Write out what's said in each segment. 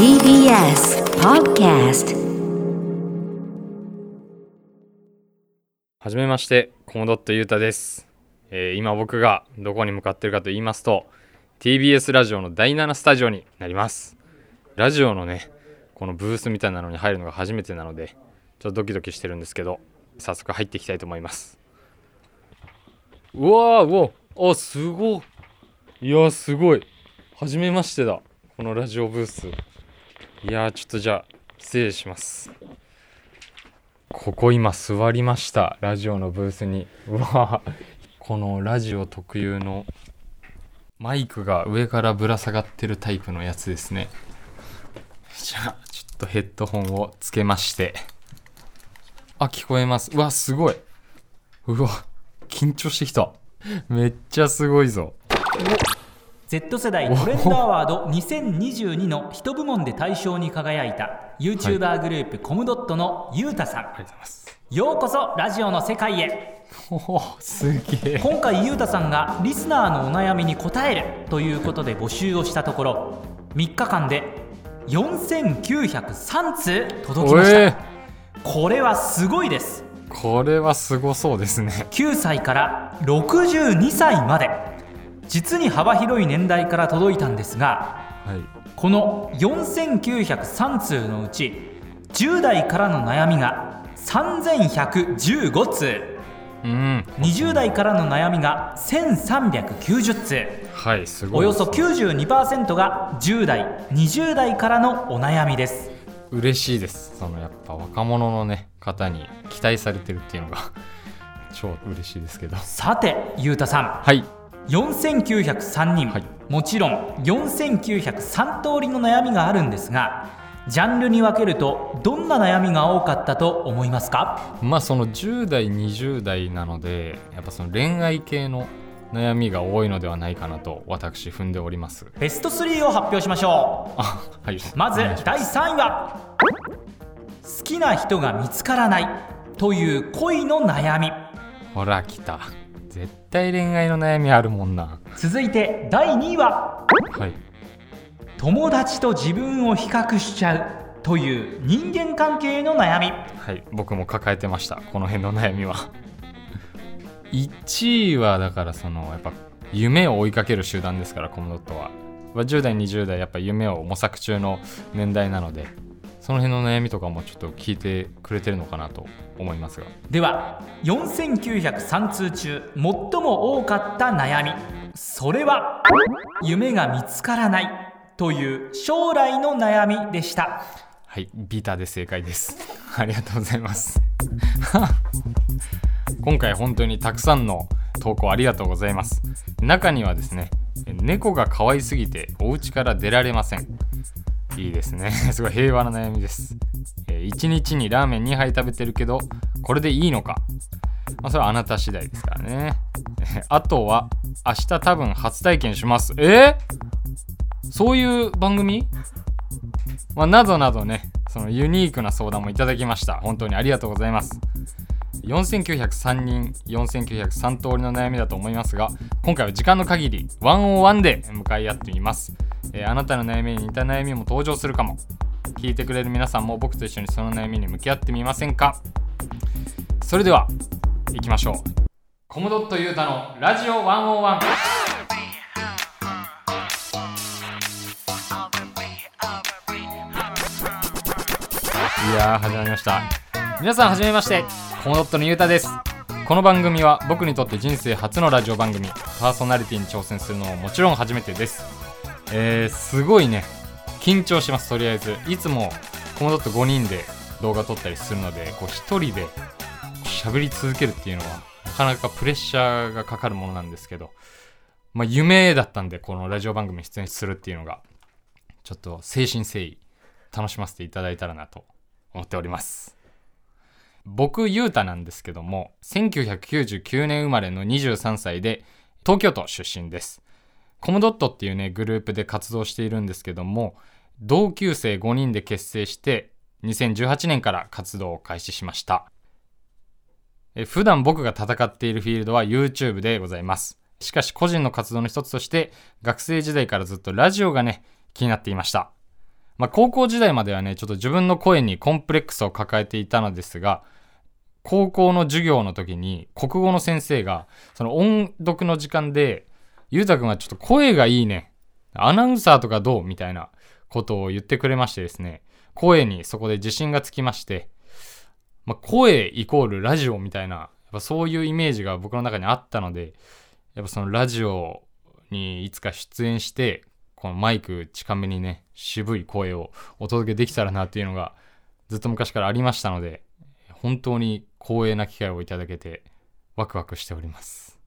TBS Podcast はじめまして、コモドットゆうたです、えー今僕がどこに向かってるかと言いますと、TBS ラジオの第7スタジオになります。ラジオのね、このブースみたいなのに入るのが初めてなので、ちょっとドキドキしてるんですけど、早速入っていきたいと思います。うわー、うわあ、すごい。いや、すごい。はじめましてだ。このラジオブース。いやー、ちょっとじゃあ、失礼します。ここ今座りました。ラジオのブースに。うわこのラジオ特有のマイクが上からぶら下がってるタイプのやつですね。じゃあちょっとヘッドホンをつけまして。あ聞こえます。うわすごい。うわ緊張してきた。めっちゃすごいぞ。Z 世代トレンドアワード2022の1部門で大賞に輝いた YouTuber グループコムドットのゆうたさん。ありがとうございます。ようこそラジオの世界へ。おおすげえ。今回ゆうたさんがリスナーのお悩みに答えるということで募集をしたところ3日間で4903通届きました、おえこれはすごいです。これはすごそうですね。9歳から62歳まで実に幅広い年代から届いたんですがはい。この4903通のうち10代からの悩みが3115通。うん。20代からの悩みが1390通。はいすごいおよそです92%が10代20代からのお悩みです。嬉しいです。そのやっぱ若者のね方に期待されてるっていうのが 超嬉しいですけど。さてゆうたさん。はい4903人、はい。もちろん4903通りの悩みがあるんですがジャンルに分けるとどんな悩みが多かったと思いますか？まあその10代20代なのでやっぱその恋愛系の悩みが多いのではないかなと私踏んでおります。ベスト3を発表しましょあはい。うまず第3位は好きな人が見つからないという恋の悩み。ほら来た絶対恋愛の悩みあるもんな。続いて第2位ははい。友達と自分を比較しちゃうという人間関係の悩み。はい。僕も抱えてました。この辺の悩みは。1位はだからそのやっぱ夢を追いかける集団ですからコムドットは。まあ10代20代やっぱ夢を模索中の年代なのでその辺の悩みとかもちょっと聞いてくれてるのかなと思いますが。では4903通中最も多かった悩み。それは夢が見つからないという将来の悩みでした。はいビタで正解です。ありがとうございます。今回本当にたくさんの投稿ありがとうございます。中にはですね猫が可愛すぎてお家から出られませんいいですね。すごい平和な悩みです、えー1日にラーメン2杯食べてるけどこれでいいのか、まあ、それはあなた次第ですからね。あとは明日多分初体験します。えー？そういう番組？まあ、などなどね、そのユニークな相談もいただきました。本当にありがとうございます。4903人、4903通りの悩みだと思いますが、今回は時間の限り、101で向かい合ってみます。えーあなたの悩みに似た悩みも登場するかも。聞いてくれる皆さんも僕と一緒にその悩みに向き合ってみませんか？それでは、行きましょう。コムドットユータのラジオ101。いや始まりました皆さんはじめましてコモドットのゆうたです。この番組は僕にとって人生初のラジオ番組。パーソナリティに挑戦するのももちろん初めてです。えー、すごいね。緊張します。とりあえず。いつもコモドット5人で動画撮ったりするのでこう1人で喋り続けるっていうのはなかなかプレッシャーがかかるものなんですけどまあ夢だったんでこのラジオ番組に出演するっていうのがちょっと誠心誠意楽しませていただいたらなと思っております。僕ゆうたなんですけども1999年生まれの23歳で東京都出身です。コムドットっていうねグループで活動しているんですけども同級生5人で結成して2018年から活動を開始しました。え普段僕が戦っているフィールドは YouTube でございます。しかし個人の活動の一つとして学生時代からずっとラジオがね気になっていました。まあ、高校時代まではねちょっと自分の声にコンプレックスを抱えていたのですが高校の授業の時に国語の先生がその音読の時間でゆうたくんはちょっと声がいいねアナウンサーとかどうみたいなことを言ってくれましてですね声にそこで自信がつきまして、まあ、声イコールラジオみたいなやっぱそういうイメージが僕の中にあったのでやっぱそのラジオにいつか出演してこのマイク近めにね渋い声をお届けできたらなっていうのがずっと昔からありましたので本当に光栄な機会をいただけてワクワクしております。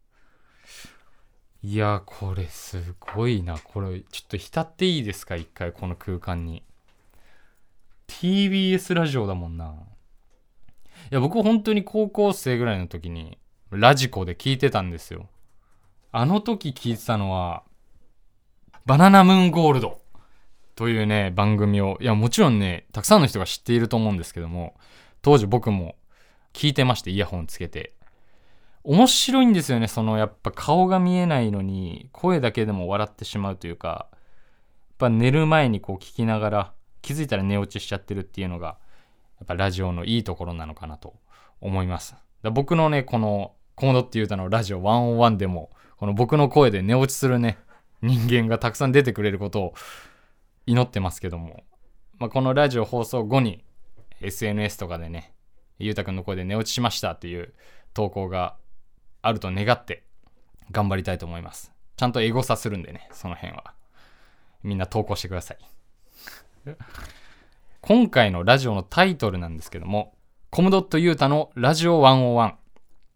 いやこれすごいな。これちょっと浸っていいですか？一回この空間に。TBS ラジオだもんな。いや僕本当に高校生ぐらいの時にラジコで聞いてたんですよ。あの時聞いてたのはバナナムーンゴールド。というね番組をいやもちろんねたくさんの人が知っていると思うんですけども当時僕も聞いてましてイヤホンつけて。面白いんですよねそのやっぱ顔が見えないのに声だけでも笑ってしまうというかやっぱ寝る前にこう聞きながら気づいたら寝落ちしちゃってるっていうのがやっぱラジオのいいところなのかなと思います。だ僕のねこのコモドって言うたのラジオ101でもこの僕の声で寝落ちするね人間がたくさん出てくれることを祈ってますけども、まあ、このラジオ放送後に SNS とかでねゆうたくんの声で寝落ちしましたっていう投稿があると願って頑張りたいと思います。ちゃんとエゴサするんでねその辺は。みんな投稿してください。今回のラジオのタイトルなんですけどもコムドットユータのラジオ101今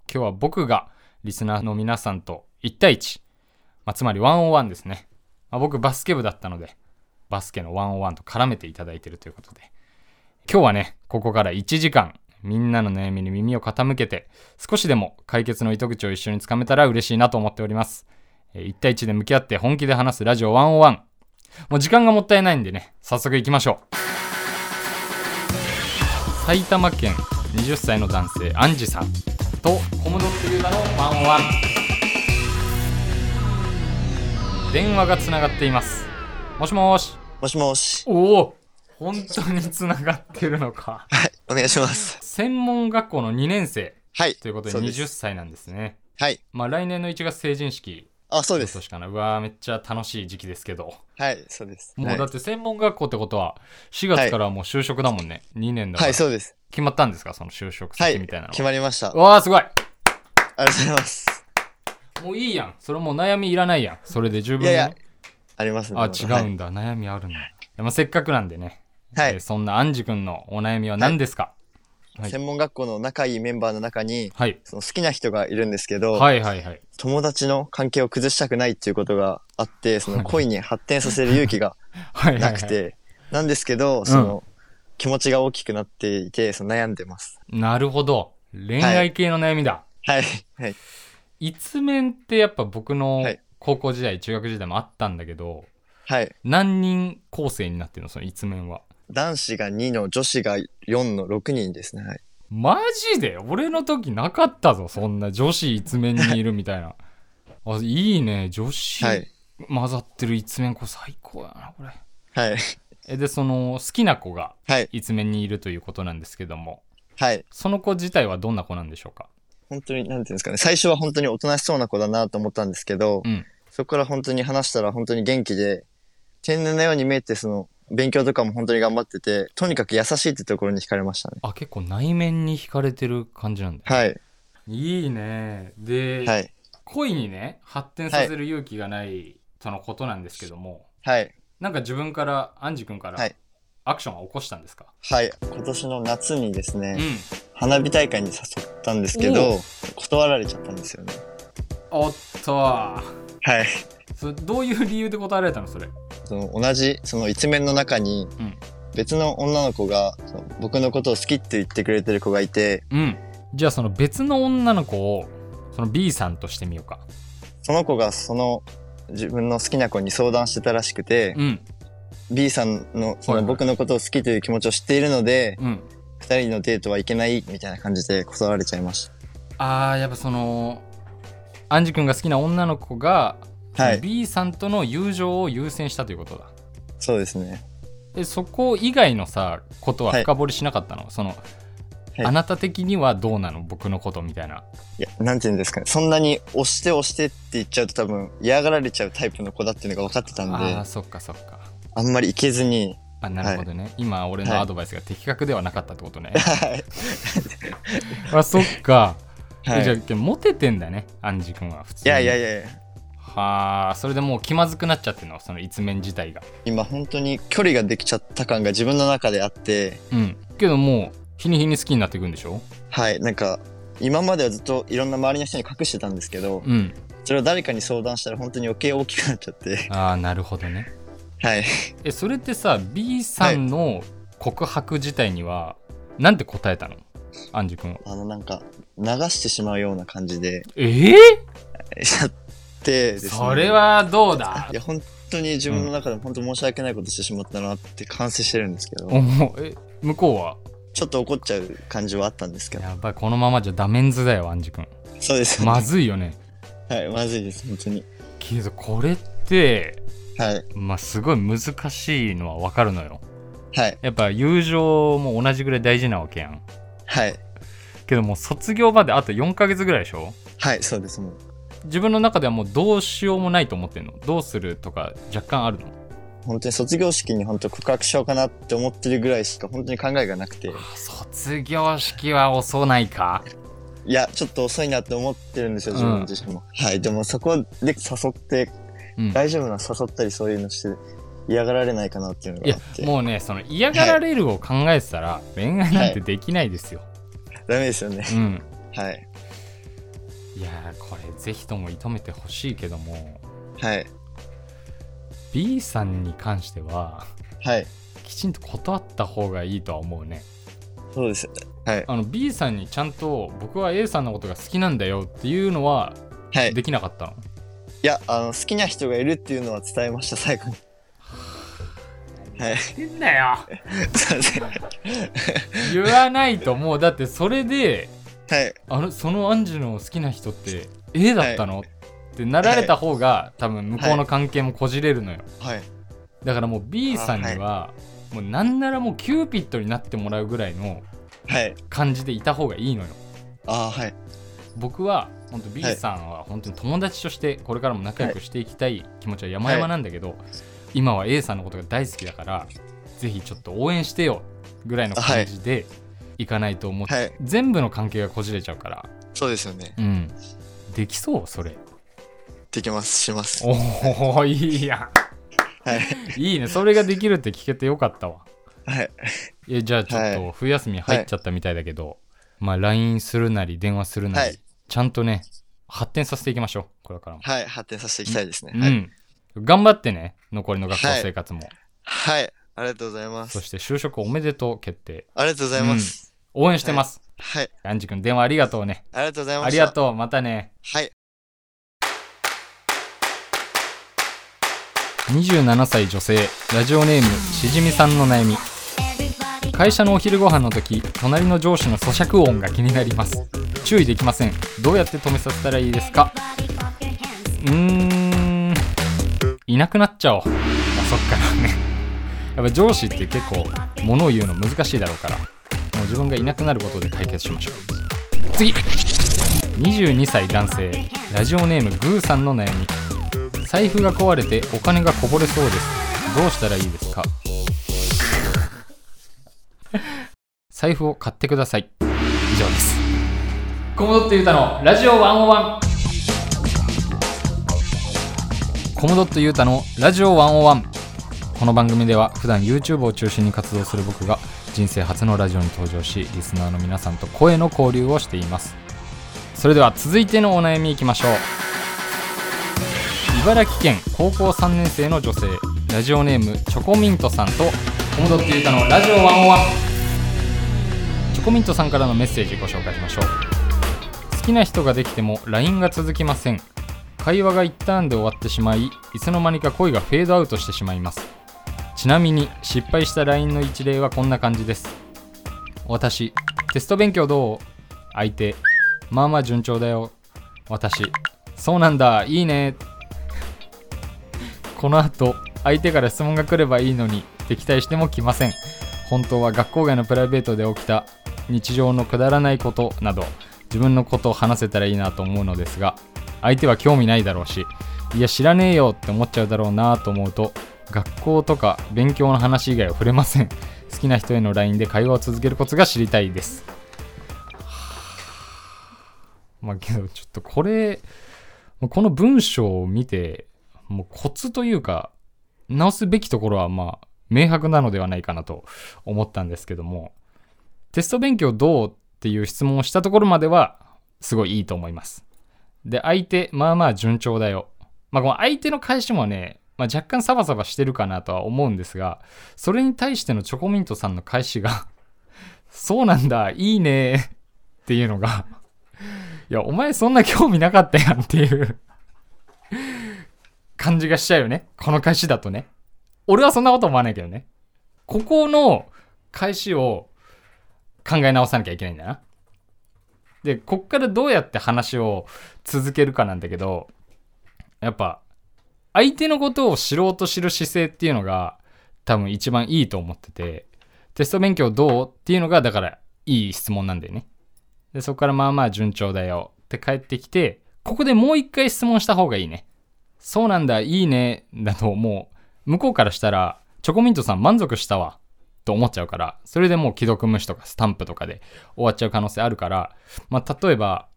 日は僕がリスナーの皆さんと1対1、まあ、つまり101ですね、まあ、僕バスケ部だったのでバスケの101と絡めていただいているということで。今日はねここから1時間みんなの悩みに耳を傾けて少しでも解決の糸口を一緒につかめたら嬉しいなと思っております。1対1で向き合って本気で話すラジオ101もう時間がもったいないんでね早速行きましょう。埼玉県20歳の男性アンジさんとコムドットユータの101電話がつながっています。もしもし。もしもし。おお本当につながってるのか はい、お願いします。専門学校の2年生はい。ということでそうです20歳なんですねはい。まあ来年の1月成人式あ、そうです。の年かなうわーめっちゃ楽しい時期ですけどはい、そうです。はいもうだって専門学校ってことは4月からはもう就職だもんね、2年だから、はい、そうです。決まったんですか？その就職はい。先みたいなのは、決まりました。ありわあすごいがとうございます。もういいやんそれもう悩みいらないやんそれで十分ねいやいや、ありますね。あ違うんだ、悩みあるんだでもせっかくなんでね、はい。えーそんなアンジ君のお悩みは何ですか、はい。専門学校の仲いいメンバーの中に、はい、その好きな人がいるんですけど、はいはいはい。友達の関係を崩したくないっていうことがあって、その恋に発展させる勇気が はいはいはないくて、なんですけど、その、気持ちが大きくなっていて、その悩んでます。なるほど。恋愛系の悩みだ、はい。はい。一面ってやっぱ僕のはい高校時代、中学時代もあったんだけどはい。何人構成になってるの？その一面は男子が2の女子が4の6人ですね。はい。マジで？俺の時なかったぞそんな女子一面にいるみたいな あいいね女子はい。混ざってる一面これ最高やなこれはい。えでその好きな子がはい。一面にいるということなんですけどもはい。その子自体はどんな子なんでしょうか？本当に、なんていうんですかね。最初は本当におとなしそうな子だなと思ったんですけど、うんそこから本当に話したら本当に元気で、天然なように見えて、その、勉強とかも本当に頑張ってて、とにかく優しいってところに惹かれましたね。あ結構内面に惹かれてる感じなんだ、はい。いいねで、はい。恋にね発展させる勇気がないとのことなんですけども、はい。なんか自分からアンジ君からはいアクションは起こしたんですか、はい。今年の夏にですね、うん花火大会に誘ったんですけおど、断られちゃったんですよね。おっとはい。それどういう理由で答えられたのそれ？その同じ、その一面の中にうん、別の女の子が、その僕のことを好きって言ってくれてる子がいて、うん。じゃあその別の女の子をその B さんとしてみようか。その子がその自分の好きな子に相談してたらしくて、うん。B さんのそはいはい。の僕のことを好きという気持ちを知っているので、うん。二人のデートはいけないみたいな感じで断られちゃいましあーやっぱそのアンジ君が好きな女の子が、はい。B さんとの友情を優先したということだ。た。そうですね。えそこ以外のさことははい。深掘りしなかったの、その、はい。あなた的にはどうなの？僕のことみたいな。いや、なんて言うんですかね。そんなに押して押してって言っちゃうと多分嫌がられちゃうタイプの子だっていうのが分かってたんで、あああそっかそっか。んまりいけずに、あなるほどね、今俺のアドバイスが的確ではなかったってことね、はい。あそっか、はい。じゃいあモテてんだねアンジ君は普通に。やいやいやいや、はあそれでもう気まずくなっちゃってるの？その一面自体が。今本当に距離ができちゃった感が自分の中であって、うん。けどもう日に日に好きになっていくんでしょ？はい。なんか、今まではずっといろんな周りの人に隠してたんですけど、うん。それを誰かに相談したら本当に余計大きくなっちゃって、ああなるほどね。はい。えそれってさ B さんの告白自体には、なんて答えたの？アンジ君はあのなんか、流してしまうような感じで、えー、やってですね。それはどうだ？いや、本当に自分の中でも本当申し訳ないことしてしまったなって反省してるんですけど、おもえ向こうは？ちょっと怒っちゃう感じはあったんですけど、やばいこのままじゃダメンズだよアンジ君。そうです。まずいよね。はい、まずいです、本当に。けどこれってはい、まあすごい難しいのは分かるのよ。はい、やっぱ友情も同じぐらい大事なわけやんはい、けどもう卒業まであと4ヶ月ぐらいでしょ？はい、そうです、もう。自分の中ではもうどうしようもないと思ってんの？どうするとか若干あるの？本当に卒業式に本当告白しようかなって思ってるぐらいしか本当に考えがなくて、卒業式は遅ないか？いや、ちょっと遅いなって思ってるんですよ、自分自身も。はい、でもそこで誘って、うん。大丈夫な誘ったりそういうのして嫌がられないかなっていうのいやがあって。もうねその嫌がられるを考えてたら、恋愛なんてできないですよ、ダメですよね。うんはい、いやーこれぜひとも射止めてほしいけどもはい、B さんに関してははい、きちんと断った方がいいとは思うねそうです。はい、あの B さんにちゃんと僕は A さんのことが好きなんだよっていうのははい。できなかったの、いや、あの、好きな人がいるっていうのは伝えました、最後に。はい。言んだよすいません。言わないともうだってそれではい。あのそのアンジュの好きな人って A だったの、ってなられた方が多分向こうの関係もこじれるのよ、はい。だからもう B さんには、もうなんならもうキューピッドになってもらうぐらいのはい。感じでいた方がいいのよああ、はい。僕は本当 B はいさんは本当に友達としてこれからも仲良くしていきたい気持ちは山々なんだけど、今は A さんのことが大好きだからぜひちょっと応援してよぐらいの感じでいかないと思って、はい。全部の関係がこじれちゃうからそうですよね。うんできそう？それできます、します。おおいいやはい。んいいねそれができるって聞けてよかったわはい。えじゃあちょっはと冬休み入っちゃったみたいだけど、まあ LINE するなり電話するなり、はいちゃんとね発展させていきましょうこれからも、はい。発展させていきたいですね。はい。うん頑張ってね残りの学校生活も、はい。ありがとうございます。そして就職おめでとう決定。ありがとうございます。応援してます、はい。アンジ君電話ありがとうね。ありがとうございました。ありがとう。またね。はい。27歳女性。ラジオネームしじみさんの悩み。会社のお昼ご飯の時隣の上司の咀嚼音が気になります。注意できません。どうやって止めさせたらいいですか？うーんいなくなっちゃおう。あそっか。ら ねやっぱ上司って結構物を言うの難しいだろうから。もう自分がいなくなることで解決しましょう。次。22歳男性。ラジオネームグーさんの悩み。財布が壊れてお金がこぼれそうです。どうしたらいいですか？財布を買ってください。以上です。コモドットユータの。ラジオ101コモドットユータのラジオ101この番組では普段 YouTube を中心に活動する僕が人生初のラジオに登場しリスナーの皆さんと声の交流をしています。それでは続いてのお悩みいきましょう。茨城県高校3年生の女性ラジオネームチョコミントさんとコモドットユータのラジオ101チョコミントさんからのメッセージご紹介しましょう。好きな人ができても LINE が続きません。会話が一旦で終わってしまいいつの間にか恋がフェードアウトしてしまいます。ちなみに失敗した LINE の一例はこんな感じです。私テスト勉強どう？相手まあまあ順調だよ。私そうなんだ。いいね。この後相手から質問が来ればいいのに敵対しても来ません。本当は学校外のプライベートで起きた日常のくだらないことなど自分のことを話せたらいいなと思うのですが相手は興味ないだろうしいや知らねえよって思っちゃうだろうなと思うと学校とか勉強の話以外は触れません。好きな人への LINE で会話を続けるコツが知りたいです。まあけどちょっとこれこの文章を見てもうコツというか直すべきところはまあ明白なのではないかなと思ったんですけどもテスト勉強どうっていう質問をしたところまではすごいいいと思います。で相手まあまあ順調だよまあこの相手の返しもね、まあ、若干サバサバしてるかなとは思うんですがそれに対してのチョコミントさんの返しが そうなんだいいねっていうのがいやお前そんな興味なかったやんっていう感じがしちゃうよね。この返しだとね。俺はそんなこと思わないけどね。ここの返しを考え直さなきゃいけないんだな。で、こっからどうやって話を続けるかなんだけど、やっぱ、相手のことを知ろうと知る姿勢っていうのが多分一番いいと思ってて、テスト勉強どうっていうのがだからいい質問なんだよね。で、そこからまあまあ順調だよって帰ってきて、ここでもう一回質問した方がいいね。そうなんだ、いいね、だともう、向こうからしたら、チョコミントさん満足したわ、と思っちゃうから、それでもう既読無視とかスタンプとかで終わっちゃう可能性あるから、まあ、例えば、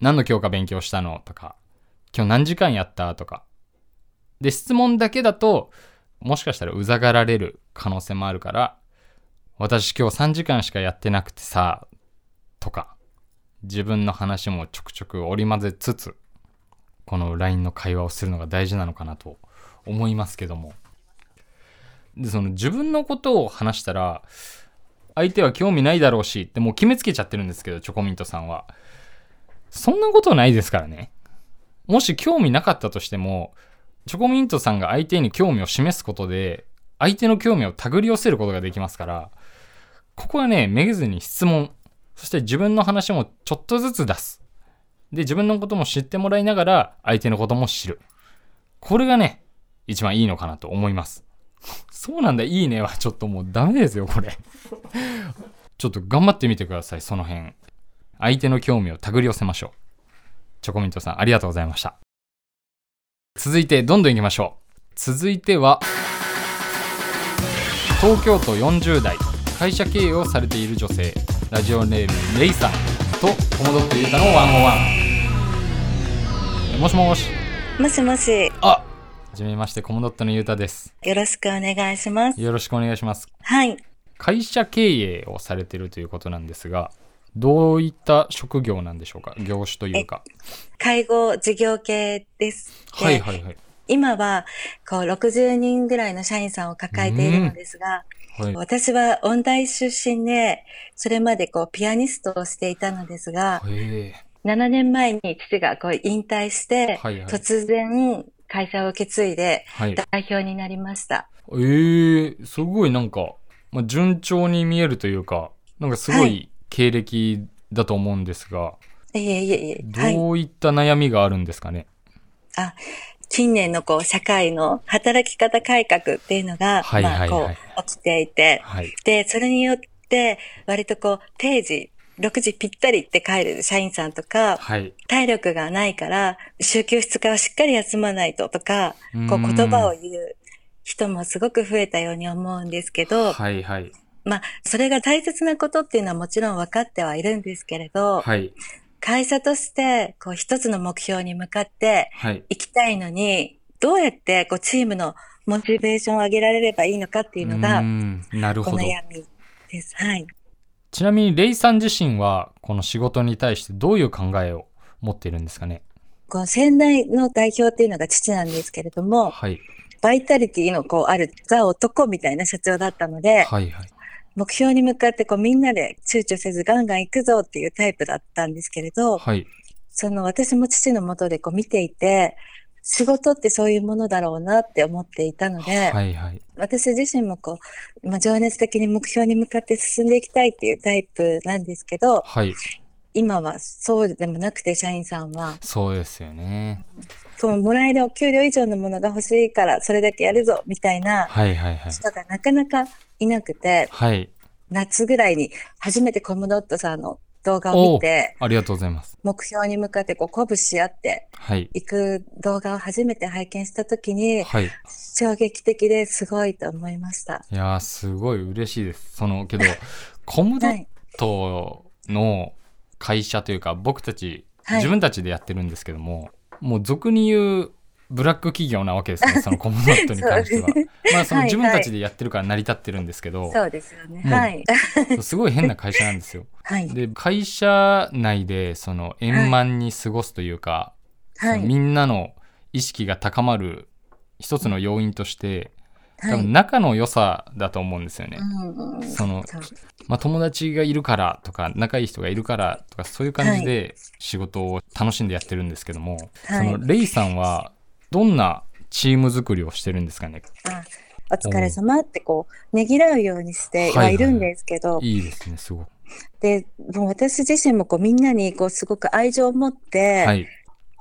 何の教科勉強したのとか、今日何時間やったとか。で、質問だけだと、もしかしたらうざがられる可能性もあるから、私今日3時間しかやってなくてさ、とか、自分の話もちょくちょく織り交ぜつつ、この LINE の会話をするのが大事なのかなと思いますけども。で、その自分のことを話したら、相手は興味ないだろうしってもう決めつけちゃってるんですけど、チョコミントさんは。そんなことないですからね。もし興味なかったとしても、チョコミントさんが相手に興味を示すことで、相手の興味を手繰り寄せることができますから、ここはね、めげずに質問、そして自分の話もちょっとずつ出す。で、自分のことも知ってもらいながら、相手のことも知る。これがね、一番いいのかなと思います。そうなんだ、いいねはちょっともうダメですよ、これ。ちょっと頑張ってみてください、その辺。相手の興味を手繰り寄せましょう。チョコミントさん、ありがとうございました。続いて、どんどん行きましょう。続いては、東京都40代、会社経営をされている女性、ラジオネーム、レイさんと、コモドットゆうたのワンオンワン。もしもし。もしもし。あはじめまして、コモドットのゆうたです。よろしくお願いします。よろしくお願いします。はい。会社経営をされてるということなんですが、どういった職業なんでしょうか？業種というか。介護事業系です。はいはいはい。今は、こう、60人ぐらいの社員さんを抱えているのですが、はい、私は音大出身で、それまでこう、ピアニストをしていたのですが、7年前に父がこう引退して、はいはい、突然会社を受け継いで代表になりました。はい、ええー、すごいなんか、まあ、順調に見えるというか、なんかすごい経歴だと思うんですが、はい、いえいえいえ。どういった悩みがあるんですかね？はい、あ、近年のこう社会の働き方改革っていうのが、はいはいはい、まあこう起きていて、はい、で、それによって割とこう定時6時ぴったりって帰る社員さんとか、はい、体力がないから、週休2日はしっかり休まないととか、こう言葉を言う人もすごく増えたように思うんですけど、はいはい。まあ、それが大切なことっていうのはもちろん分かってはいるんですけれど、はい、会社として、こう一つの目標に向かって行きたいのに、はい、どうやってこうチームのモチベーションを上げられればいいのかっていうのが、なるほど。お悩みです。はい。ちなみにレイさん自身はこの仕事に対してどういう考えを持っているんですかね？この仙台の代表っていうのが父なんですけれども、はい、バイタリティのこうあるザ男みたいな社長だったので、はいはい、目標に向かってこうみんなで躊躇せずガンガン行くぞっていうタイプだったんですけれど、はい、その私も父のもとでこう見ていて、仕事ってそういうものだろうなって思っていたので、はいはい、私自身もこう、まあ、情熱的に目標に向かって進んでいきたいっていうタイプなんですけど、はい、今はそうでもなくて、社員さんは。そうですよね。そのもらえるお給料以上のものが欲しいから、それだけやるぞ、みたいな人がなかなかいなくて、はい、夏ぐらいに初めてコムドットさんの動画を見て、ありがとうございます。目標に向かってこう鼓舞し合っていく動画を初めて拝見したときに、はい、衝撃的ですごいと思いました。いやすごい嬉しいです。そのけど、コムドットの会社というか、僕たち、はい、自分たちでやってるんですけども、もう俗に言うブラック企業なわけですね、そのコムドットに関しては。まあその自分たちでやってるから成り立ってるんですけど、そうですよね。はい。すごい変な会社なんですよ。はい。で、会社内でその円満に過ごすというか、はい、みんなの意識が高まる一つの要因として、多分仲の良さだと思うんですよね。その、まあ、友達がいるからとか仲いい人がいるからとかそういう感じで仕事を楽しんでやってるんですけども、はい、そのレイさんはどんなチーム作りをしてるんですかね？あお疲れ様ってこう、ねぎらうようにしてはいるんですけど。はいはい、いいですね、すごく。で、もう私自身もこうみんなにこうすごく愛情を持って、はい、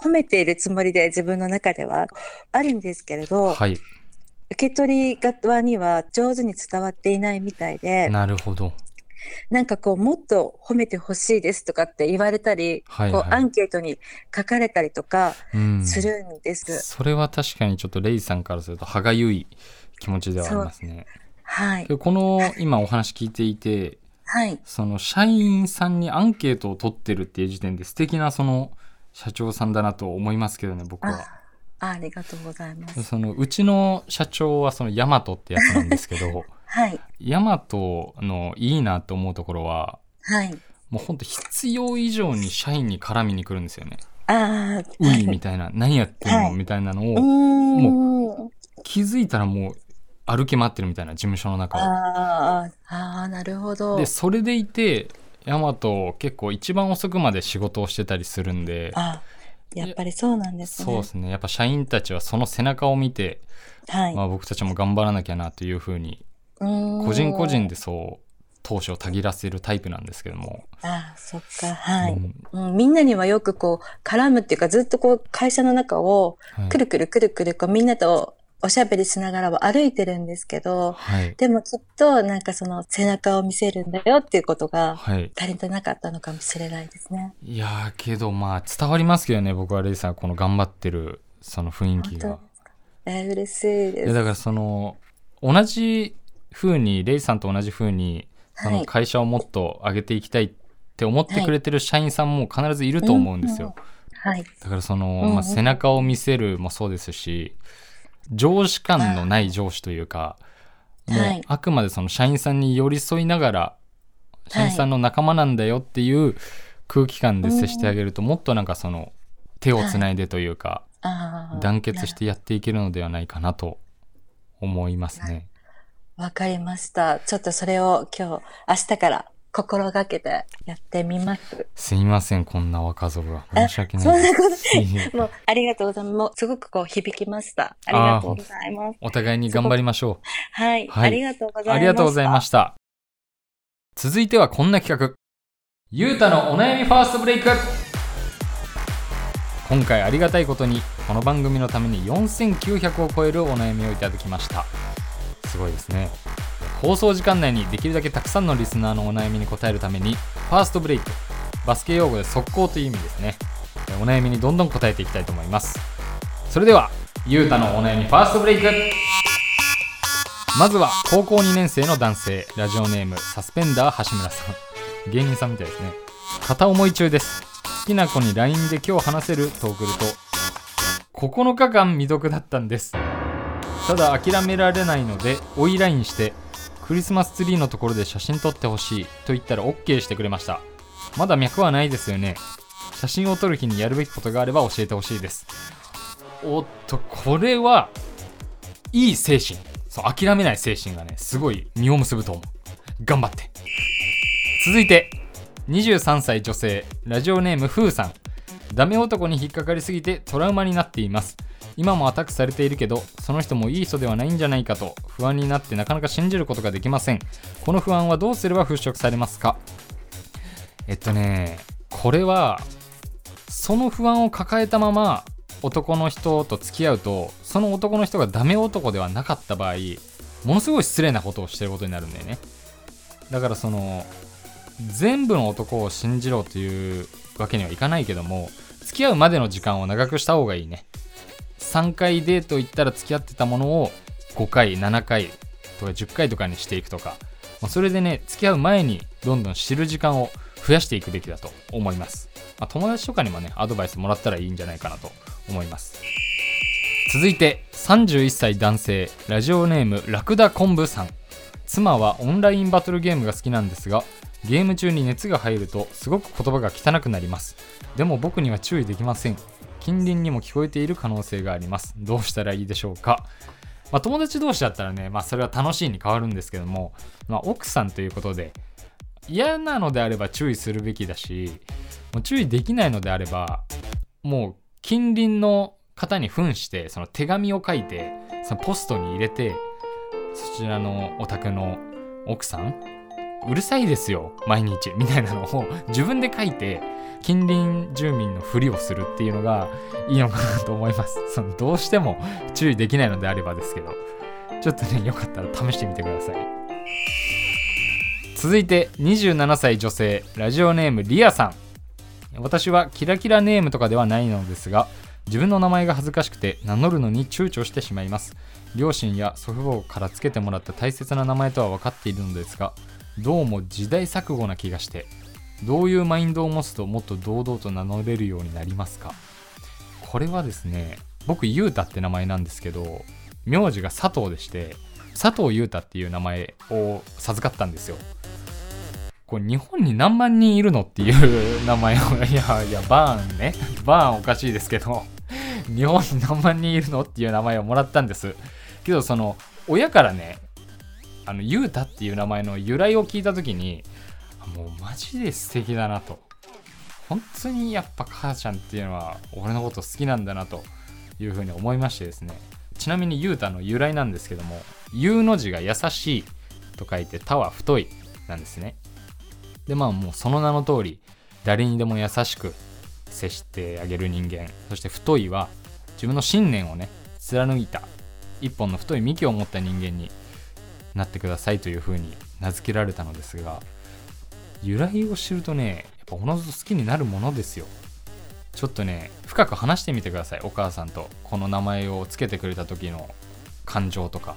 褒めているつもりで自分の中ではあるんですけれど、はい、受け取り側には上手に伝わっていないみたいで。なるほど。なんかこう、もっと褒めてほしいですとかって言われたり、はいはい、こうアンケートに書かれたりとかするんです、うん、それは確かにちょっとレイさんからすると歯がゆい気持ちではありますね。はい。この今お話聞いていて、はい。その社員さんにアンケートを取ってるっていう時点で素敵なその社長さんだなと思いますけどね、僕は。ありがとうございます。そのうちの社長はそのヤマトってやつなんですけど、はい。ヤマトのいいなと思うところは、はい。もう本当必要以上に社員に絡みに来るんですよね。ああ。ういみたいな、何やってんの、みたいなのを、もう気づいたらもう歩き回ってるみたいな事務所の中を。ああ、なるほど。で、それでいて、ヤマト結構一番遅くまで仕事をしてたりするんで、あやっぱりそうなんですね。そうですね。やっぱ社員たちはその背中を見て、はい、まあ僕たちも頑張らなきゃなというふうに個人個人でそう投資をたぎらせるタイプなんですけども。ああ、そっか、はい、うん、うん。みんなにはよくこう、絡むっていうか、ずっとこう、会社の中を、くるくるくるくる、こう、みんなとおしゃべりしながらは歩いてるんですけど、はい、でもきっと、なんかその、背中を見せるんだよっていうことが、足りてなかったのかもしれないですね。はい、いやー、けどまあ、伝わりますけどね、僕はレイさん、この頑張ってる、その雰囲気が。えー、嬉しいです。だからその、同じ風に、レイさんと同じ風に、その会社をもっと上げていきたいって思ってくれてる社員さんも必ずいると思うんですよ。はい。だからその、まあ、背中を見せるもそうですし、上司感のない上司というか、もうあくまでその社員さんに寄り添いながら、社員さんの仲間なんだよっていう空気感で接してあげると、もっとなんかその手をつないでというか、団結してやっていけるのではないかなと思いますね。わかりました。ちょっとそれを今日、明日から心がけてやってみます。すいません、こんな若造が。申し訳ない。そんなこともう、ありがとうございます。もう、すごくこう、響きました。ありがとうございます。お互いに頑張りましょう。はい、はい。ありがとうございました。ありがとうございました。続いてはこんな企画。ゆうたのお悩みファーストブレイク。今回ありがたいことに、この番組のために4900を超えるお悩みをいただきました。すごいですね。放送時間内にできるだけたくさんのリスナーのお悩みに答えるためにファーストブレイクバスケ用語で速攻という意味ですね。お悩みにどんどん答えていきたいと思います。それではゆうたのお悩みファーストブレイク。まずは高校2年生の男性。ラジオネームサスペンダー橋村さん。芸人さんみたいですね。片思い中です。好きな子に LINE で今日話せると送ると9日間未読だったんです。ただ諦められないので追いラインしてクリスマスツリーのところで写真撮ってほしいと言ったら OK してくれました。まだ脈はないですよね。写真を撮る日にやるべきことがあれば教えてほしいです。おっとこれはいい精神。そう諦めない精神がねすごい実を結ぶと思う。頑張って。続いて23歳女性ラジオネームふーさん。ダメ男に引っかかりすぎてトラウマになっています。今もアタックされているけどその人もいい人ではないんじゃないかと不安になってなかなか信じることができません。この不安はどうすれば払拭されますか？えっとねこれはその不安を抱えたまま男の人と付き合うとその男の人がダメ男ではなかった場合ものすごい失礼なことをしてることになるんだよね。だからその全部の男を信じろというわけにはいかないけども付き合うまでの時間を長くした方がいいね。3回デート行ったら付き合ってたものを5回7回とか10回とかにしていくとか。それでね付き合う前にどんどん知る時間を増やしていくべきだと思います、まあ、友達とかにもねアドバイスもらったらいいんじゃないかなと思います。続いて31歳男性ラジオネームラクダ昆布さん。妻はオンラインバトルゲームが好きなんですがゲーム中に熱が入るとすごく言葉が汚くなります。でも僕には注意できません。近隣にも聞こえている可能性があります。どうしたらいいでしょうか？まあ、友達同士だったらね、まあ、それは楽しいに変わるんですけども、まあ、奥さんということで嫌なのであれば注意するべきだしもう注意できないのであればもう近隣の方に扮してその手紙を書いてそのポストに入れてそちらのお宅の奥さんうるさいですよ毎日みたいなのを自分で書いて近隣住民のふりをするっていうのがいいのかなと思います。そのどうしても注意できないのであればですけど。ちょっとねよかったら試してみてください。続いて27歳女性ラジオネームリアさん。私はキラキラネームとかではないのですが自分の名前が恥ずかしくて名乗るのに躊躇してしまいます。両親や祖父母から付けてもらった大切な名前とは分かっているのですがどうも時代錯誤な気がしてどういうマインドを持つともっと堂々と名乗れるようになりますか？これはですね僕ゆうたって名前なんですけど名字が佐藤でして佐藤裕太っていう名前を授かったんですよ。これ日本に何万人いるのっていう名前を いやいやバーンね。バーンおかしいですけど日本に何万人いるのっていう名前をもらったんです。けどその親からねあのゆうたっていう名前の由来を聞いた時にもうマジで素敵だなと。本当にやっぱ母ちゃんっていうのは俺のこと好きなんだなというふうに思いましてですね。ちなみにゆうたの由来なんですけども「ゆ」の字が優しいと書いて「た」は太いなんですね。でまあもうその名の通り誰にでも優しく接してあげる人間。そして太いは自分の信念をね貫いた一本の太い幹を持った人間になってくださいというふうに名付けられたのですが由来を知るとねやっぱおのずと好きになるものですよ。ちょっとね深く話してみてください。お母さんとこの名前を付けてくれた時の感情とか。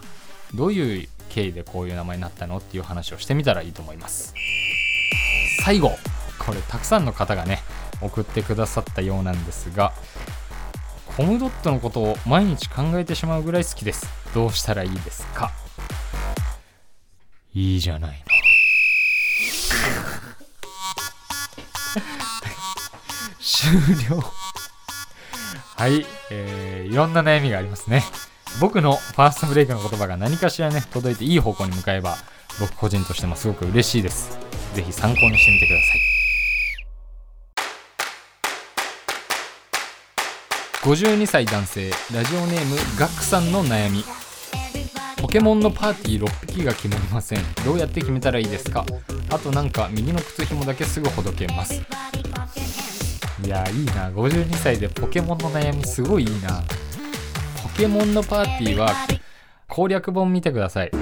どういう経緯でこういう名前になったのっていう話をしてみたらいいと思います。最後これたくさんの方がね送ってくださったようなんですがコムドットのことを毎日考えてしまうぐらい好きです。どうしたらいいですか？いいじゃないの。終了。はい、えー、いろんな悩みがありますね。僕のファーストブレイクの言葉が何かしらね届いていい方向に向かえば僕個人としてもすごく嬉しいです。ぜひ参考にしてみてください。52歳男性ラジオネームガックさんの悩み。ポケモンのパーティー6匹が決まりません。どうやって決めたらいいですか？あとなんか右の靴紐だけすぐほどけます。いやいいな。52歳でポケモンの悩みすごいいいな。ポケモンのパーティーは攻略本見てください。あと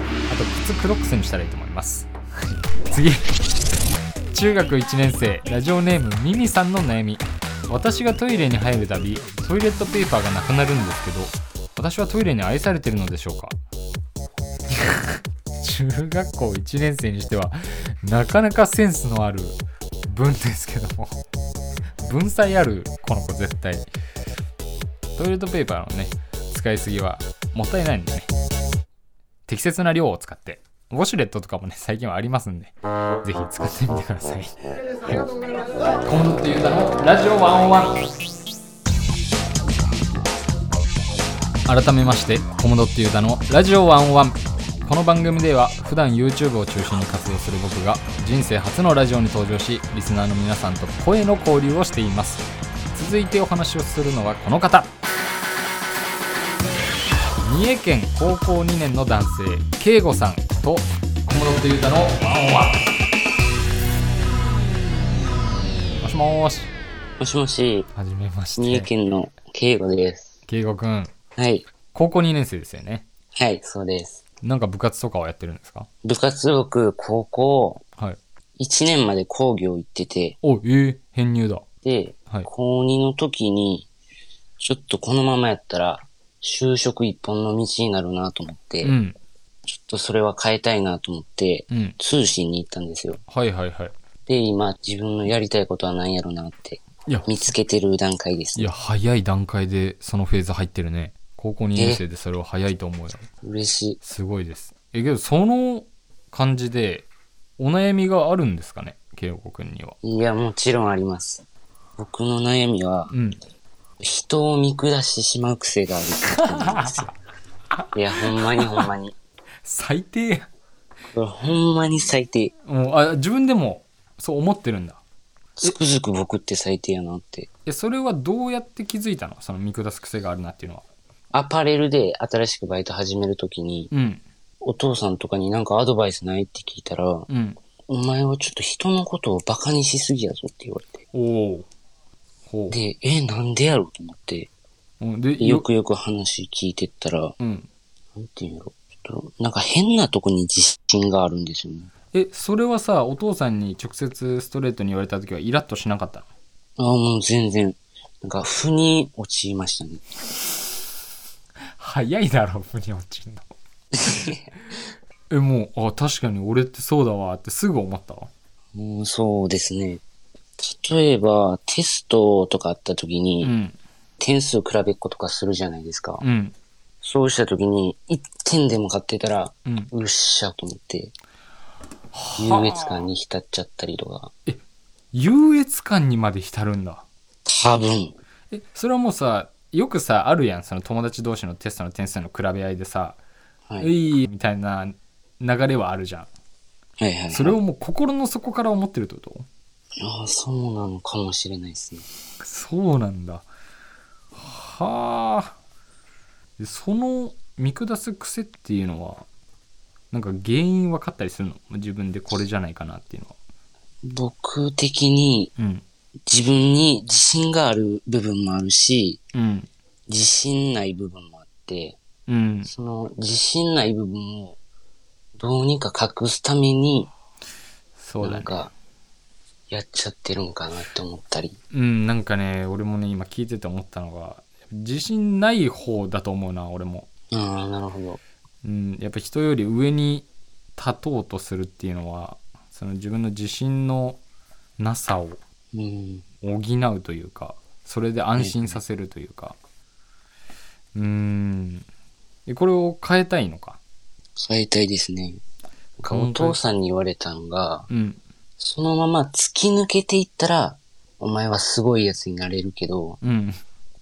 靴クロックスにしたらいいと思います。次。中学1年生ラジオネームミミさんの悩み。私がトイレに入るたびトイレットペーパーがなくなるんですけど私はトイレに愛されてるのでしょうか？中学校1年生にしてはなかなかセンスのある文ですけども。文才あるこの子絶対。トイレットペーパーのね使いすぎはもったいないんでね。適切な量を使って。ウォシュレットとかもね最近はありますんで。ぜひ使ってみてください。コムドっていう名のラジオ101改めましてコムドっていう名のラジオ101この番組では普段 YouTube を中心に活動する僕が人生初のラジオに登場しリスナーの皆さんと声の交流をしています続いてお話をするのはこの方三重県高校2年の男性慶吾さんと小室と裕太のワンワンしもし。もしもし。はじめまして。三重県の慶吾です。慶吾くん。はい。高校2年生ですよね。はい、そうです。なんか部活とかはやってるんですか？部活僕、高校、はい。1年まで工業行ってて。お、ええー、編入だ。で、はい、高2の時に、ちょっとこのままやったら、就職一本の道になるなと思って、うん、ちょっとそれは変えたいなと思って、うん、通信に行ったんですよ。はいはいはい。で、今自分のやりたいことは何やろうなって見つけてる段階です、ね、いや、早い段階でそのフェーズ入ってるね。高校2年生でそれは早いと思うよ。嬉しい。すごいです。え、けどその感じで、お悩みがあるんですかね？慶吾くんには。いや、もちろんあります。僕の悩みは、うん、人を見下してしまう癖があるってんですよ。いや、ほんまにほんまに。最低ほんまに最低。もうあ自分でもそう思ってるんだ。つくづく僕って最低やなって。え、それはどうやって気づいたの？その見下す癖があるなっていうのは。アパレルで新しくバイト始めるときに、うん、お父さんとかになんかアドバイスないって聞いたら、うん、お前はちょっと人のことをバカにしすぎやぞって言われて。おで、え、なんでやろうと思って、でよくよく話聞いてったら、うん、なんていうのちょっと、なんか変なとこに自信があるんですよね。え、それはさ、お父さんに直接ストレートに言われた時はイラッとしなかったああ、もう全然。なんか、負に陥りましたね。早いだろ、腑に落ちんの。え、もう、あ、確かに俺ってそうだわってすぐ思ったうん、そうですね。例えば、テストとかあった時に、うん、点数比べっことかするじゃないですか。うん、そうした時に、1点でも買ってたら、うん、うっしゃと思って、優越感に浸っちゃったりとか。え、優越感にまで浸るんだ。多分。え、それはもうさ、よくさ、あるやん、その友達同士のテストの点数の比べ合いでさ、はい、いみたいな流れはあるじゃん。はいはい、はい、それをもう心の底から思ってるってこと？ああ、そうなのかもしれないですね。そうなんだ。はあ。その見下す癖っていうのは、なんか原因分かったりするの？自分でこれじゃないかなっていうのは。僕的に、うん、自分に自信がある部分もあるし、うん、自信ない部分もあって、うん、その自信ない部分をどうにか隠すために、そうだね。なんか、やっちゃってるんかなって思ったり。うん、なんかね、俺もね、今聞いてて思ったのが、自信ない方だと思うな、俺も。ああ、なるほど。うん、やっぱ人より上に立とうとするっていうのは、その自分の自信のなさを補うというか、それで安心させるというか、うん、これを変えたいのか？変えたいですね。お父さんに言われたのが、うん、そのまま突き抜けていったら、お前はすごいやつになれるけど、うん、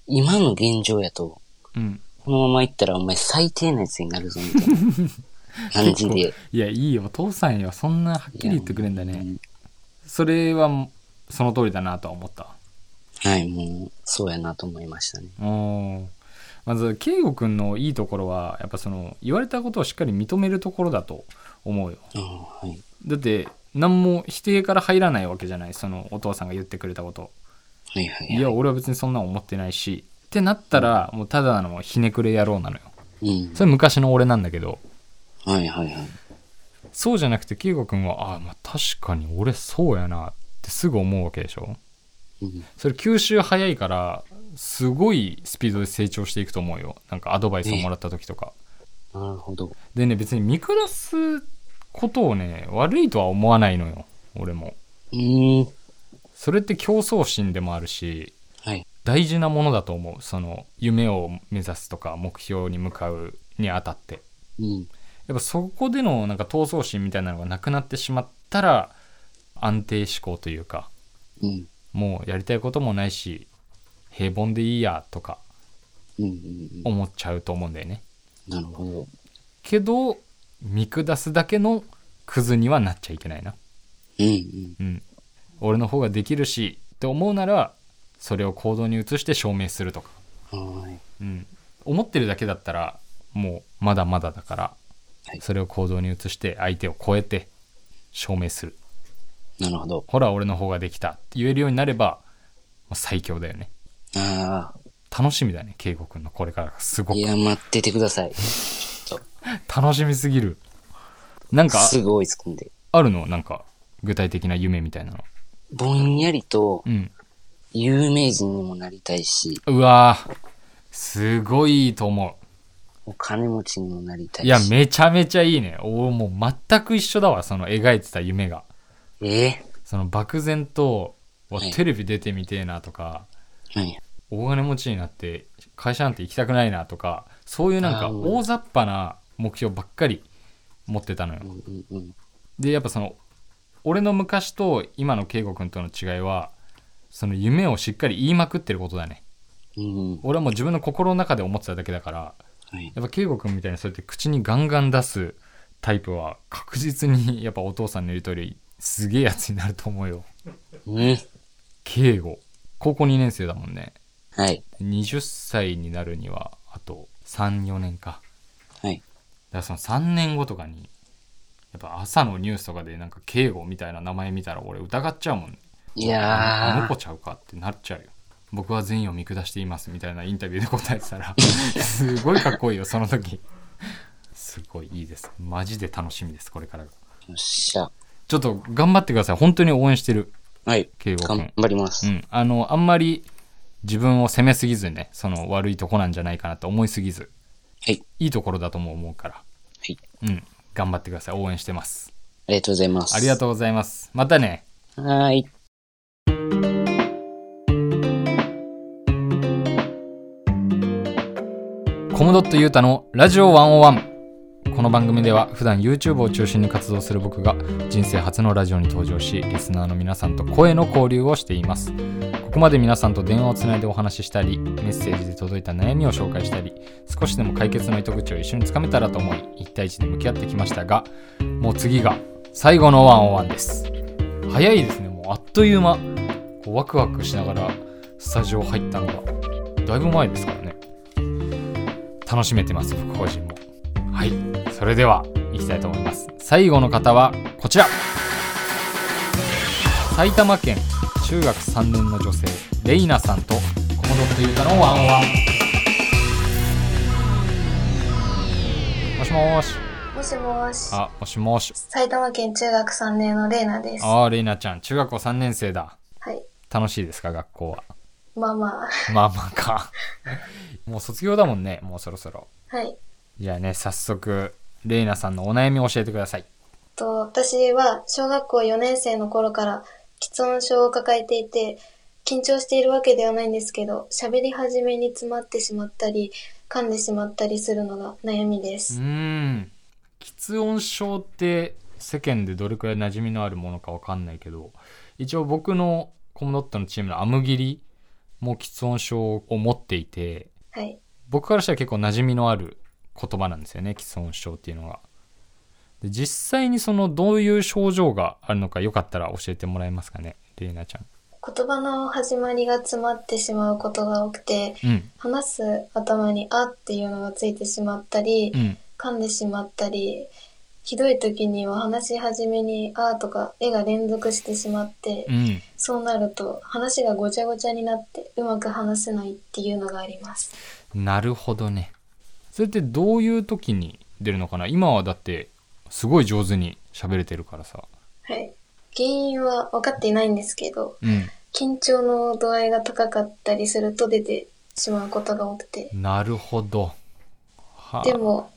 今の現状やと、うん、このままいったらお前最低なやつになるぞ、みたいな 感じで。いや、いいよ。お父さんよ。そんなはっきり言ってくれんだね。それはその通りだなとは思った。はい、もう、そうやなと思いましたね。おまず、圭吾君のいいところは、やっぱその、言われたことをしっかり認めるところだと思うよ。はい、だって、何も否定から入らないわけじゃない、そのお父さんが言ってくれたこと。はいはい、はい、いや、俺は別にそんな思ってないし、ってなったら、もうただのひねくれ野郎なのよ。うん、それ昔の俺なんだけど。はいはいはい。そうじゃなくて、圭吾君は、ああ、まあ確かに俺そうやなってすぐ思うわけでしょ？うん、それ吸収早いからすごいスピードで成長していくと思うよ。なんかアドバイスをもらった時とか、なるほど。でね別に見下すことをね悪いとは思わないのよ。俺も。うん。それって競争心でもあるし、はい、大事なものだと思う。その夢を目指すとか目標に向かうにあたって、うん、やっぱそこでのなんか闘争心みたいなのがなくなってしまったら安定志向というか、うん、もうやりたいこともないし平凡でいいやとか思っちゃうと思うんだよね。なるほど。けど見下すだけのクズにはなっちゃいけないな。うん、うん、うん。俺の方ができるしって思うならそれを行動に移して証明するとか。はい。うん。思ってるだけだったらもうまだまだだから、はい、それを行動に移して相手を超えて証明する。なるほど。ほら、俺の方ができたって言えるようになれば、最強だよね。ああ。楽しみだね、圭吾君のこれからすごく。いや、待っててください。楽しみすぎる。なんか、すぐ追いつくんで。あるの？なんか、具体的な夢みたいなの。ぼんやりと、有名人にもなりたいし。うわすごいいいと思う。お金持ちにもなりたいし。いや、めちゃめちゃいいね。おもう全く一緒だわ、その描いてた夢が。ええー、その漠然と、はい、テレビ出てみてえなとか、はい、大金持ちになって会社なんて行きたくないなとか、そういうなんか大雑把な目標ばっかり持ってたのよ。うんうん、で、やっぱその、俺の昔と今の圭吾君との違いは、その夢をしっかり言いまくってることだね。うん、俺はもう自分の心の中で思ってただけだから、はい、やっぱ圭吾君みたいにそうやって口にガンガン出すタイプは確実にやっぱお父さんの言う通りすげえやつになると思うよ。うん。圭吾。高校2年生だもんね。はい。20歳になるにはあと3、4年か。はい。だからその3年後とかに、やっぱ朝のニュースとかでなんか敬語みたいな名前見たら俺疑っちゃうもん。いやあの子ちゃうかってなっちゃうよ。僕は善意を見下していますみたいなインタビューで答えてたら すごいかっこいいよ、その時。すごいいいです。マジで楽しみです、これからが。よっしゃ。ちょっと頑張ってください。本当に応援してる。はい。敬語頑張ります。うん。あの、あんまり自分を責めすぎずね、その悪いとこなんじゃないかなと思いすぎず。はい。いいところだとも思うから。はい。うん。頑張ってください。応援してます。ありがとうございます。ありがとうございます。またね。はい。コムドットユータのラジオ101この番組では普段 YouTube を中心に活動する僕が人生初のラジオに登場しリスナーの皆さんと声の交流をしています。ここまで皆さんと電話をつないでお話ししたりメッセージで届いた悩みを紹介したり少しでも解決の糸口を一緒につかめたらと思い1対1で向き合ってきましたがもう次が最後の101です。早いですね。もうあっという間。こうワクワクしながらスタジオ入ったのがだいぶ前ですからね。楽しめてます僕個人も。はい。それではいきたいと思います。最後の方はこちら。埼玉県中学3年の女性レイナさんとコモドットユータのワンワン。もしもし。もしもし。あもしもし。埼玉県中学3年のレイナです。ああレイナちゃん中学校3年生だ。はい。楽しいですか学校は？まあまあ。まあまあか。もう卒業だもんね、もうそろそろ。はい。じゃあね、早速、レイナさんのお悩みを教えてください。と私は小学校4年生の頃から喫音症を抱えていて、緊張しているわけではないんですけど、喋り始めに詰まってしまったり、噛んでしまったりするのが悩みです。うん。喫音症って世間でどれくらい馴染みのあるものかわかんないけど、一応僕のコムドットのチームのアムギリも喫音症を持っていて、はい、僕からしたら結構馴染みのある言葉なんですよね既存症っていうのがで実際にそのどういう症状があるのかよかったら教えてもらえますかねレイナちゃん。言葉の始まりが詰まってしまうことが多くて、うん、話す頭に「あ」っていうのがついてしまったり、うん、噛んでしまったりひどい時には話し始めに「あ」とか絵が連続してしまって、うん、そうなると話がごちゃごちゃになってうまく話せないっていうのがあります。なるほどねそれってどういう時に出るのかな？今はだってすごい上手に喋れてるからさ。はい。原因は分かっていないんですけど、うん、緊張の度合いが高かったりすると出てしまうことが多くて。なるほど。でも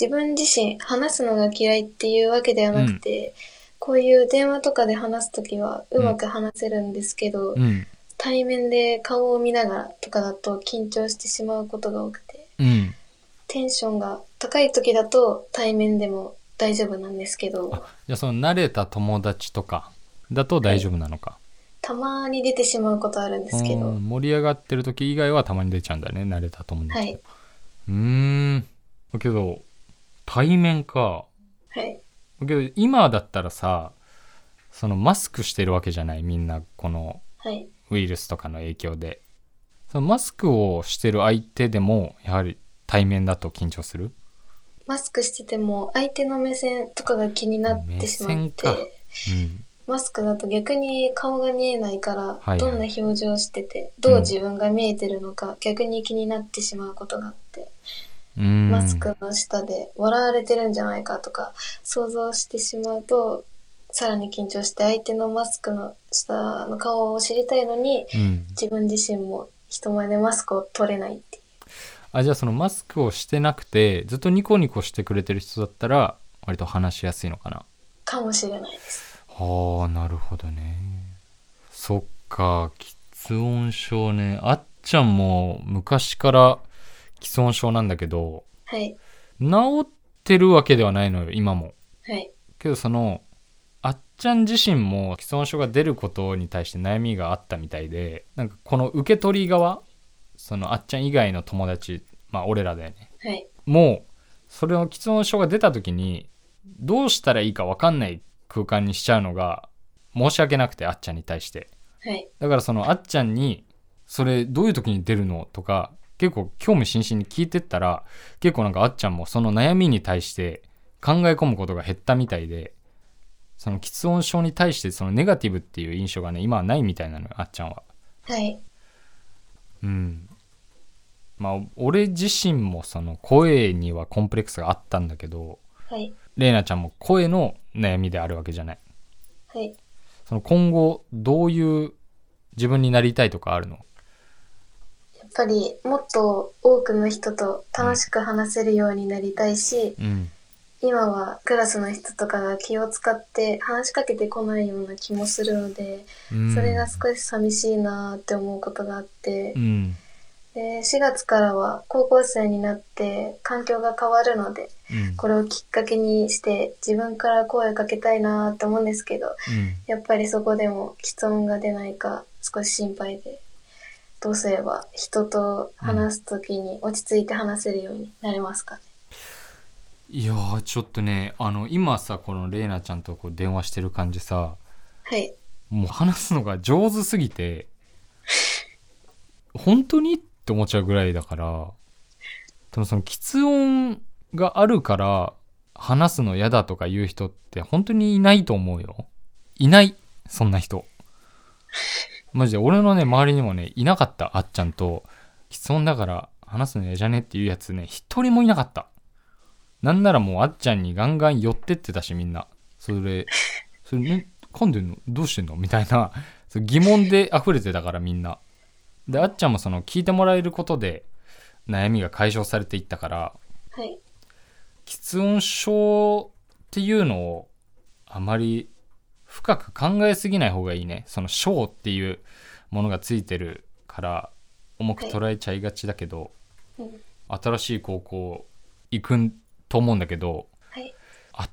自分自身話すのが嫌いっていうわけではなくて、うん、こういう電話とかで話す時はうまく話せるんですけど、うん、対面で顔を見ながらとかだと緊張してしまうことが多くて、うん、テンションが高い時だと対面でも大丈夫なんですけど。じゃあその慣れた友達とかだと大丈夫なのか、はい、たまに出てしまうことあるんですけど。盛り上がってる時以外はたまに出ちゃうんだね慣れた友達はい。うん。けど対面か。はい。けど今だったらさ、そのマスクしてるわけじゃないみんなこのウイルスとかの影響で。そのマスクをしてる相手でもやはり対面だと緊張する？マスクしてても相手の目線とかが気になってしまって、うん、マスクだと逆に顔が見えないから、はい、どんな表情をしてて、どう自分が見えてるのか、逆に気になってしまうことがあって、マスクの下で笑われてるんじゃないかとか想像してしまうと、さらに緊張して相手のマスクの下の顔を知りたいのに、うん、自分自身も人前でマスクを取れない。あ、じゃあそのマスクをしてなくて、ずっとニコニコしてくれてる人だったら、割と話しやすいのかな。かもしれないです。はあ、なるほどね。そっか、喫音症ね。あっちゃんも昔から喫音症なんだけど、はい。治ってるわけではないのよ、今も。はい。けどその、あっちゃん自身も既存症が出ることに対して悩みがあったみたいで、なんかこの受け取り側、そのあっちゃん以外の友達、まあ俺らだよね。はい。もう、それの既存症が出た時に、どうしたらいいか分かんない空間にしちゃうのが申し訳なくてあっちゃんに対して、はい、だからそのあっちゃんにそれどういう時に出るのとか結構興味津々に聞いてったら結構なんかあっちゃんもその悩みに対して考え込むことが減ったみたいでその喫音症に対してそのネガティブっていう印象がね今はないみたいなのよあっちゃんははいうんまあ俺自身もその声にはコンプレックスがあったんだけどはいレイナちゃんも声の悩みであるわけじゃない。はい。その今後、どういう自分になりたいとかあるの？やっぱりもっと多くの人と楽しく話せるようになりたいし、うん、今はクラスの人とかが気を使って話しかけてこないような気もするので、うん、それが少し寂しいなって思うことがあって、うん。で4月からは高校生になって環境が変わるので、うん、これをきっかけにして自分から声かけたいなと思うんですけど、うん、やっぱりそこでも喫音が出ないか少し心配でどうすれば人と話す時に落ち着いて話せるようになりますか？ね、うん、いやちょっとねあの今さこのレイナちゃんとこう電話してる感じさはいもう話すのが上手すぎて本当に？って思っちゃうぐらいだから、でもその喫音があるから話すの嫌だとか言う人って本当にいないと思うよ。いない。そんな人。マジで俺のね、周りにもね、いなかった。あっちゃんと、喫音だから話すの嫌じゃね？っていうやつね、一人もいなかった。なんならもうあっちゃんにガンガン寄ってってたしみんな。それ、それね、噛んでんのどうしてんの？みたいな、疑問で溢れてたからみんな。であっちゃんもその聞いてもらえることで悩みが解消されていったからはい。喫音症っていうのをあまり深く考えすぎない方がいいね。その症っていうものがついてるから重く捉えちゃいがちだけど、はい、新しい高校行くと思うんだけど、はい、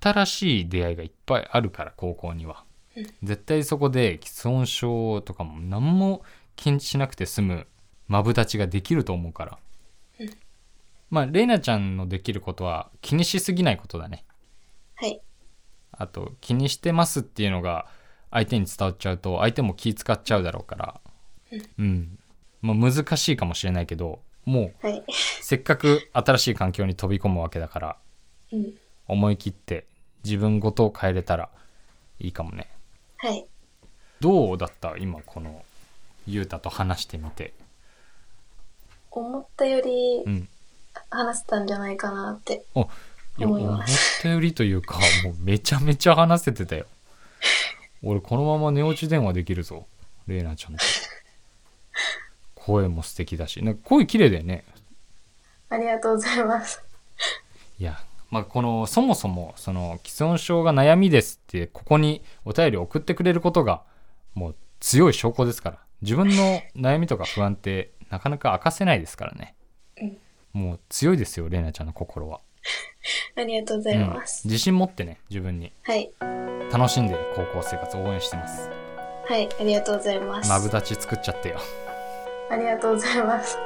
新しい出会いがいっぱいあるから高校には、うん、絶対そこで喫音症とかも何も気にしなくて済むマブダチができると思うから。うん、まあ、レイナちゃんのできることは気にしすぎないことだね。はい。あと、気にしてますっていうのが相手に伝わっちゃうと、相手も気使っちゃうだろうから。うん。うん。まあ、難しいかもしれないけど、もう、はい、せっかく新しい環境に飛び込むわけだから、うん、思い切って自分ごと変えれたらいいかもね。はい。どうだった今このゆうたと話してみて？思ったより話せたんじゃないかなって思い思ったよりというか、もうめちゃめちゃ話せてたよ。俺このまま寝落ち電話できるぞ。レイナちゃんと。声も素敵だし。なんか声綺麗だよね。ありがとうございます。いや、まあ、この、そもそも、その、既存症が悩みですって、ここにお便り送ってくれることが、もう強い証拠ですから。自分の悩みとか不安ってなかなか明かせないですからね。うん、もう強いですよ、れいなちゃんの心は。ありがとうございます、うん、自信持ってね、自分に。はい。楽しんで高校生活応援してます。はい、ありがとうございます。まぶたち作っちゃってよ。ありがとうございます。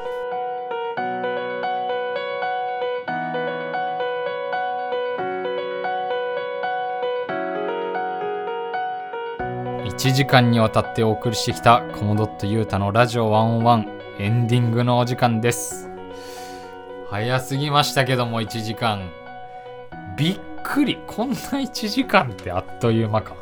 1時間にわたってお送りしてきたコモドットユータのラジオ101エンディングのお時間です。早すぎましたけども1時間。びっくり。こんな1時間ってあっという間か。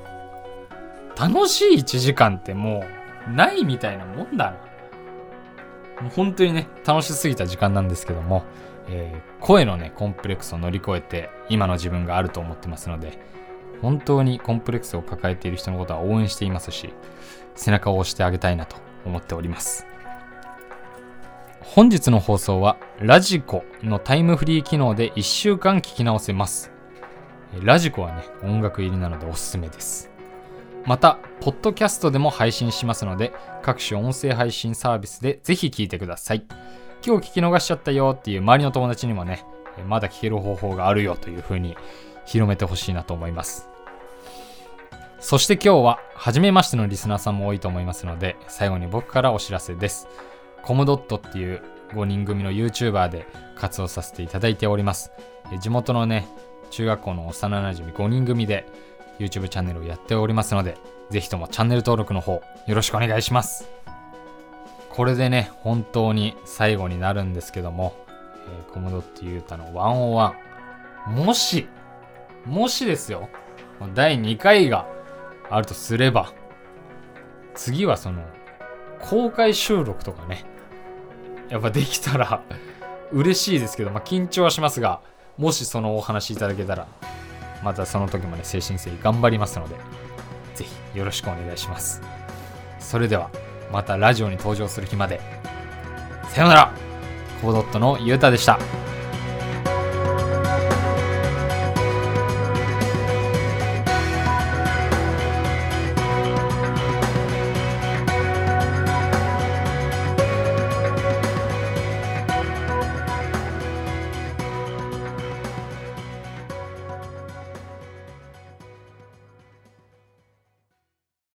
楽しい1時間ってもうないみたいなもんだな。もう本当にね、楽しすぎた時間なんですけども、えー、声のね、コンプレックスを乗り越えて今の自分があると思ってますので、本当にコンプレックスを抱えている人のことは応援していますし、背中を押してあげたいなと思っております。本日の放送はラジコのタイムフリー機能で1週間聞き直せます。ラジコはね、音楽入りなのでおすすめです。また、ポッドキャストでも配信しますので、各種音声配信サービスでぜひ聞いてください。今日聞き逃しちゃったよっていう周りの友達にもね、まだ聞ける方法があるよという風に広めてほしいなと思います。そして今日は、初めましてのリスナーさんも多いと思いますので、最後に僕からお知らせです。コムドットっていう5人組の YouTuber で活動させていただいております。地元のね、中学校の幼馴染5人組で YouTube チャンネルをやっておりますので、ぜひともチャンネル登録の方よろしくお願いします。これでね、本当に最後になるんですけども、えー、コムドットユータの101。もし、もしですよ、第2回があるとすれば、次はその、公開収録とかね、やっぱできたら嬉しいですけど、まあ、緊張はしますが、もしそのお話いただけたら、またその時まで精神性頑張りますので、ぜひよろしくお願いします。それでは、またラジオに登場する日まで。さようならコードットのゆうたでした。